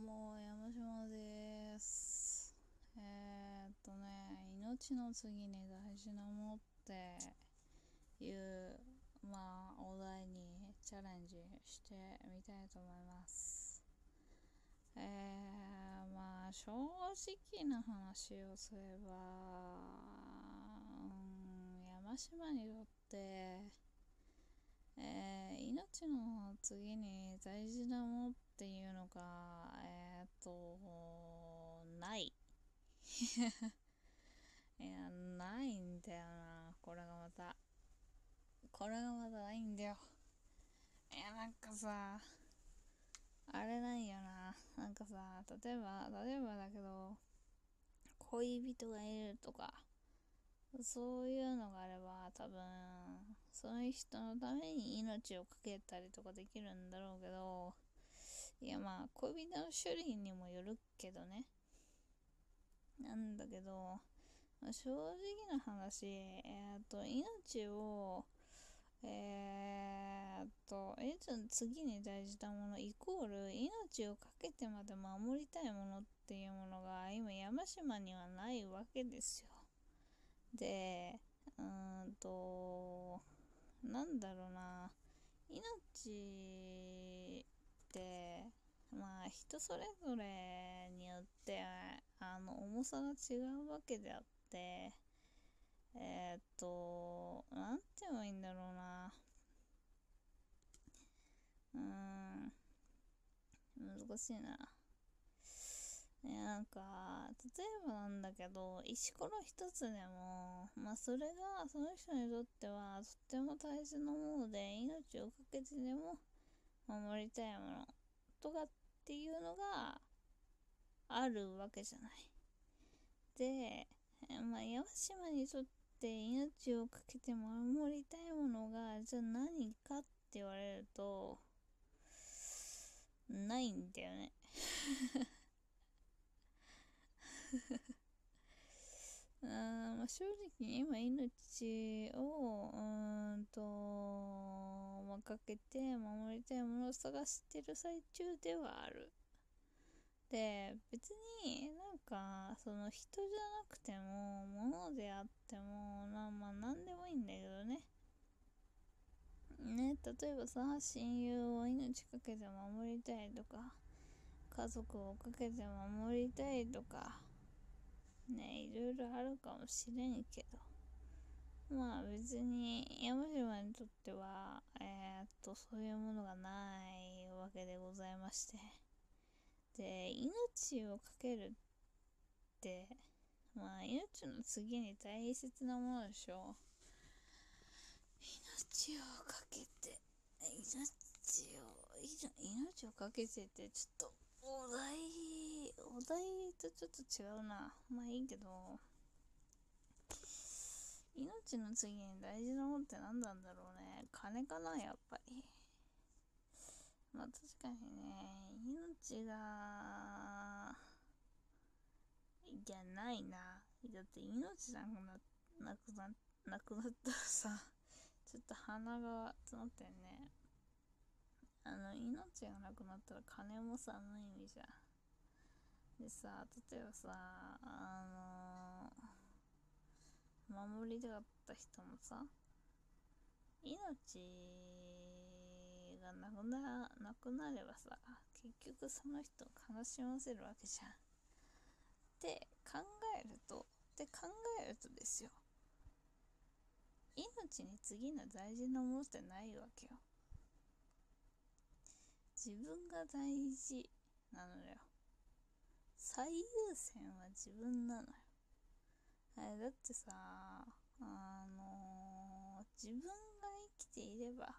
も、山島です。えー、っとね、命の次に大事なものっていう、まあ、お題にチャレンジしてみたいと思います。えー、まあ、正直な話をすれば、うん、山島にとって、えー、命の次に大事なものってていうのが、えー、っと、ない。いや、ないんだよな。これがまた。これがまたないんだよ。いや、なんかさ、あれなんよな。なんかさ、例えば、例えばだけど、恋人がいるとか、そういうのがあれば多分その人のために命を懸けたりとかできるんだろうけどいやまあ恋人の種類にもよるけどね。なんだけど、まあ、正直な話えー、っと命をえー、っと命の次に大事なものイコール命を懸けてまで守りたいものっていうものが今山島にはないわけですよ。で、うーんと、なんだろうな、命って、まあ人それぞれによってあの重さが違うわけであってえー、っとなんて言えばいいんだろうな。うん。難しいな。ね、なんか、例えばなんだけど、石ころ一つでも、まあそれがその人にとってはとっても大切なもので、命を懸けてでも守りたいものとかっていうのがあるわけじゃない。で、まあ山島にとって命を懸けて守りたいものが、じゃあ何かって言われると、ないんだよね あまあ、正直今命をうんと、かけて守りたいものを探してる最中ではある。で別になんかその人じゃなくても物であってもなまあ何でもいいんだけどね。ね例えばさ親友を命かけて守りたいとか家族をかけて守りたいとかね、いろいろあるかもしれんけど、まあ別に山島にとっては、えー、っと、そういうものがないわけでございまして。で、命をかけるって、まあ命の次に大切なものでしょう。命をかけて、命を、命をかけてってちょっと、お題、お題とちょっと違うな。まあいいけど、命の次に大事なものって何なんだろうね。金かな、やっぱり。まあ確かにね、命が、じゃないな。だって命なくな、なくな、なくなったらさ、ちょっと鼻が詰まってんね。あの命がなくなったら金もさ無意味じゃんでさ例えばさあの守りたかった人もさ命がなくななくなればさ結局その人を悲しませるわけじゃん。って考えるとって考えるとですよ。命に次の大事なものってないわけよ。自分が大事なのよ。最優先は自分なのよ。あれだってさあの、自分が生きていれば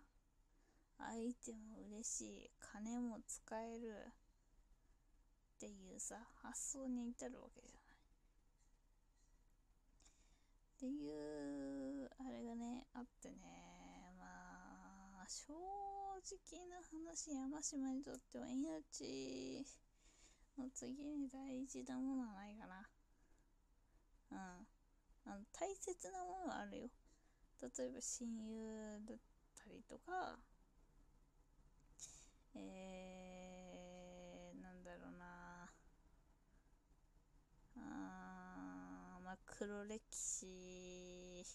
相手も嬉しい金も使えるっていうさ発想に至るわけじゃない。っていうあれがねあってねまあ正直な話山島にとっては命の次に大事なものはないかな。うん。あの大切なものあるよ。例えば親友だったりとかえー、なんだろうな。あまあ黒歴史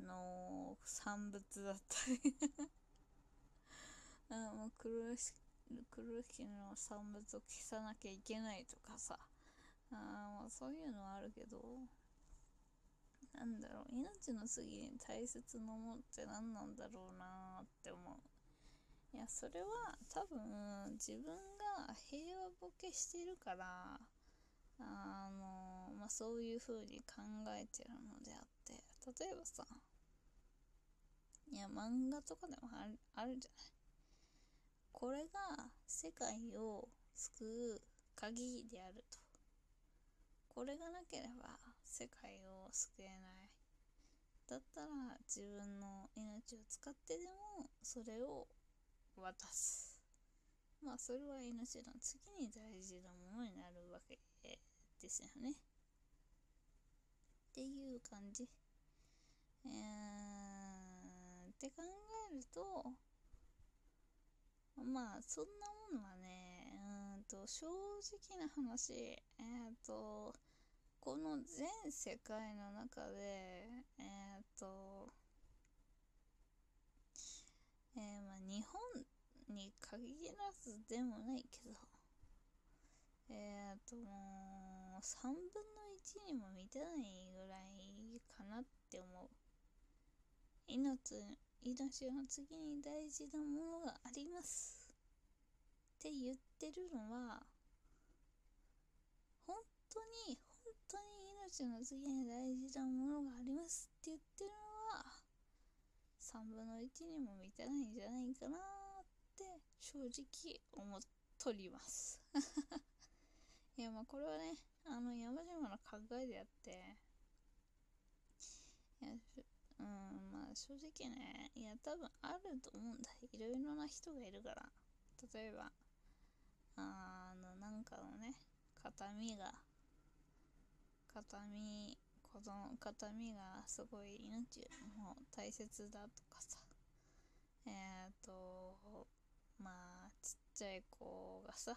の産物だったり。あもう黒歴史黒歴史の産物を消さなきゃいけないとかさ。あそういうのはあるけど。なんだろう命の次に大切なものって何なんだろうなって思う。いやそれは多分自分が平和ボケしてるからあのまあそういう風に考えてるのであって。例えばさいや漫画とかでもあるあるじゃない？これが世界を救う鍵であると。これがなければ世界を救えない。だったら自分の命を使ってでもそれを渡す。まあそれは命の次に大事なものになるわけですよね。っていう感じ。えー、って考えるとまあそんなものはねと正直な話えっ、ー、とこの全世界の中でえっ、ー、とえー、まあ日本に限らずでもないけどえっ、ー、ともう3分の1にも満たないぐらいかなって思う。命命の次に大事なものがあります。って言ってるのは本当に本当に命の次に大事なものがありますって言ってるのは3分の1にも満たないんじゃないかなって正直思っとります。いやまあこれはねあの山島の考えであっていやうんまあ正直ねいや多分あると思うんだ。いろいろな人がいるから。例えばあのなんかのね形見が形見子供形見がすごい命も大切だとかさ。えっ、ー、とまあちっちゃい子がさ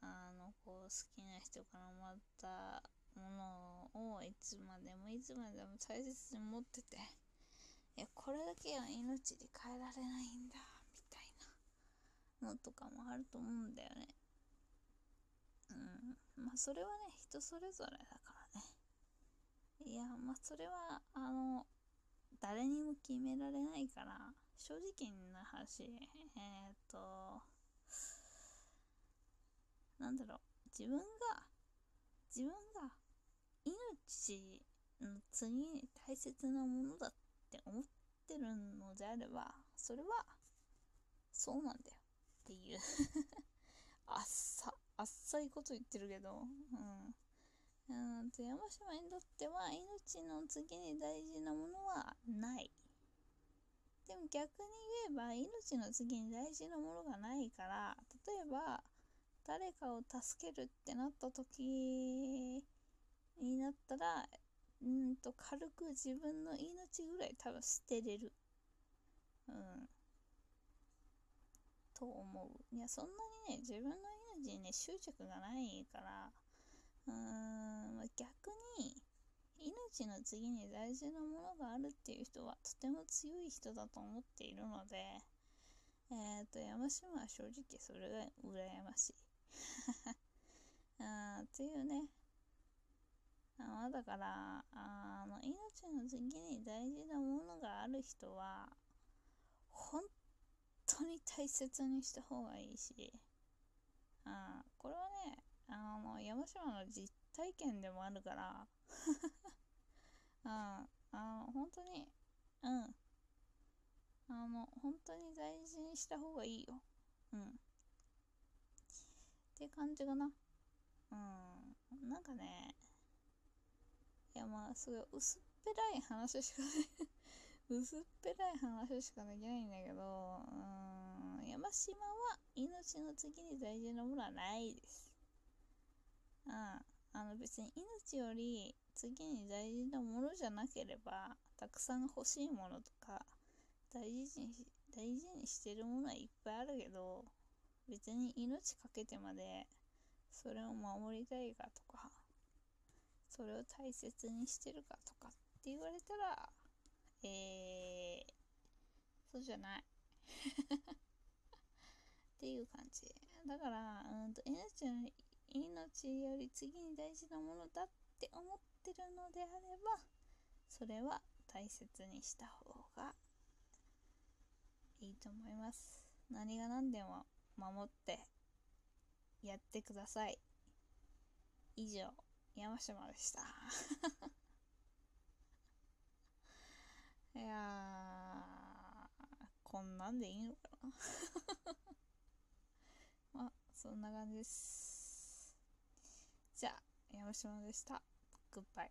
あのこう好きな人からもらったものをいつまでもいつまでも大切に持ってていやこれだけは命に変えられないんだ。のとかもあると思うんだよね。うん。まあそれはね人それぞれだからね。いやまあそれはあの誰にも決められないから正直な話えー、っとなんだろう自分が自分が命の次に大切なものだって思ってるのであればそれはそうなんだよ。っていう あっさあっさいこと言ってるけどうんうんと山島にとっては命の次に大事なものはないでも逆に言えば命の次に大事なものがないから例えば誰かを助けるってなった時になったら、うんと軽く自分の命ぐらい多分捨てれる。うん。と思う。いや、そんなにね、自分の命にね、執着がないから、うーん、逆に、命の次に大事なものがあるっていう人はとても強い人だと思っているので、えっ、ー、と、山島は正直それが羨ましい。あっていうね。あだから、あの、命の次に大事なものがある人は、本当に大切にした方がいいし、あこれはね、あの、山島の実体験でもあるから、ああの、本当に、うん。あの、本当に大事にした方がいいよ。うん。って感じかな。うん。なんかね、いやまあ、すごい薄っぺらい話しか薄っぺらい話しかできないんだけど、うん、山島は命の次に大事なものはないです。うん。あの別に命より次に大事なものじゃなければ、たくさん欲しいものとか、大事に大事にしてるものはいっぱいあるけど、別に命かけてまでそれを守りたいかとかそれを大切にしてるかとかって言われたらえー、そうじゃない。っていう感じ。だからうんと命の命より次に大事なものだって思ってるのであればそれは大切にした方がいいと思います。何が何でも守ってやってください。以上山島でした。いやこんなんでいいのかな。まあそんな感じです。じゃあ山島でした。グッバイ